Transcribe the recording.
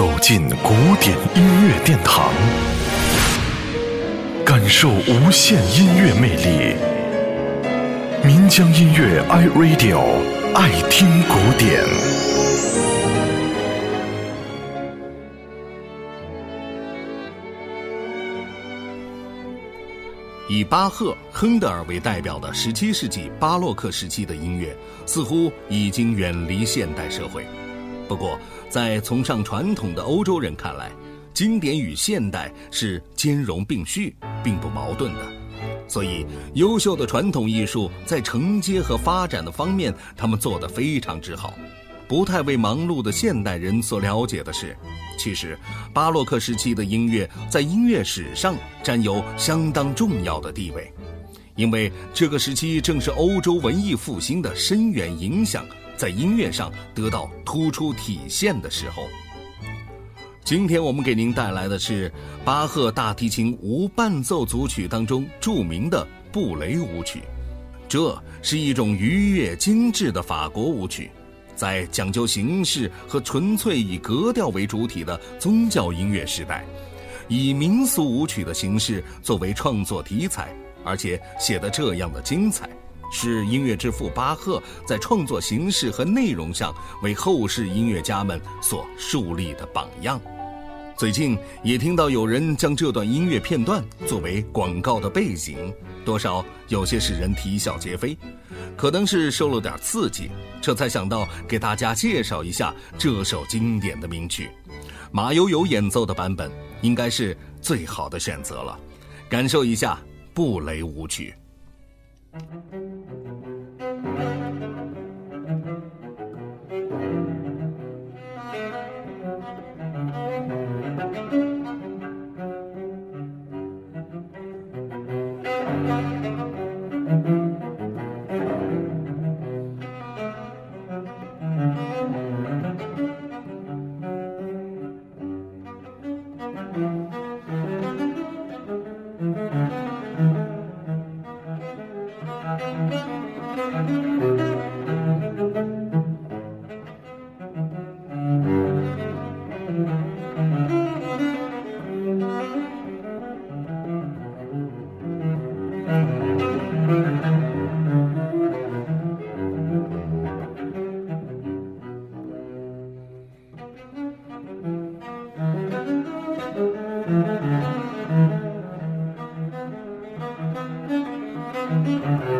走进古典音乐殿堂，感受无限音乐魅力。民江音乐 iRadio 爱听古典。以巴赫、亨德尔为代表的17世纪巴洛克时期的音乐，似乎已经远离现代社会。不过，在崇尚传统的欧洲人看来，经典与现代是兼容并蓄，并不矛盾的。所以，优秀的传统艺术在承接和发展的方面，他们做得非常之好。不太为忙碌的现代人所了解的是，其实巴洛克时期的音乐在音乐史上占有相当重要的地位，因为这个时期正是欧洲文艺复兴的深远影响在音乐上得到突出体现的时候。今天我们给您带来的是巴赫大提琴无伴奏组曲当中著名的布雷舞曲，这是一种愉悦精致的法国舞曲。在讲究形式和纯粹以格调为主体的宗教音乐时代，以民俗舞曲的形式作为创作题材，而且写得这样的精彩，是音乐之父巴赫在创作形式和内容上为后世音乐家们所树立的榜样。最近也听到有人将这段音乐片段作为广告的背景。多少有些使人啼笑皆非，可能是受了点刺激，这才想到给大家介绍一下这首经典的名曲。马友友演奏的版本应该是最好的选择了，感受一下布雷舞曲。Mm-hmm.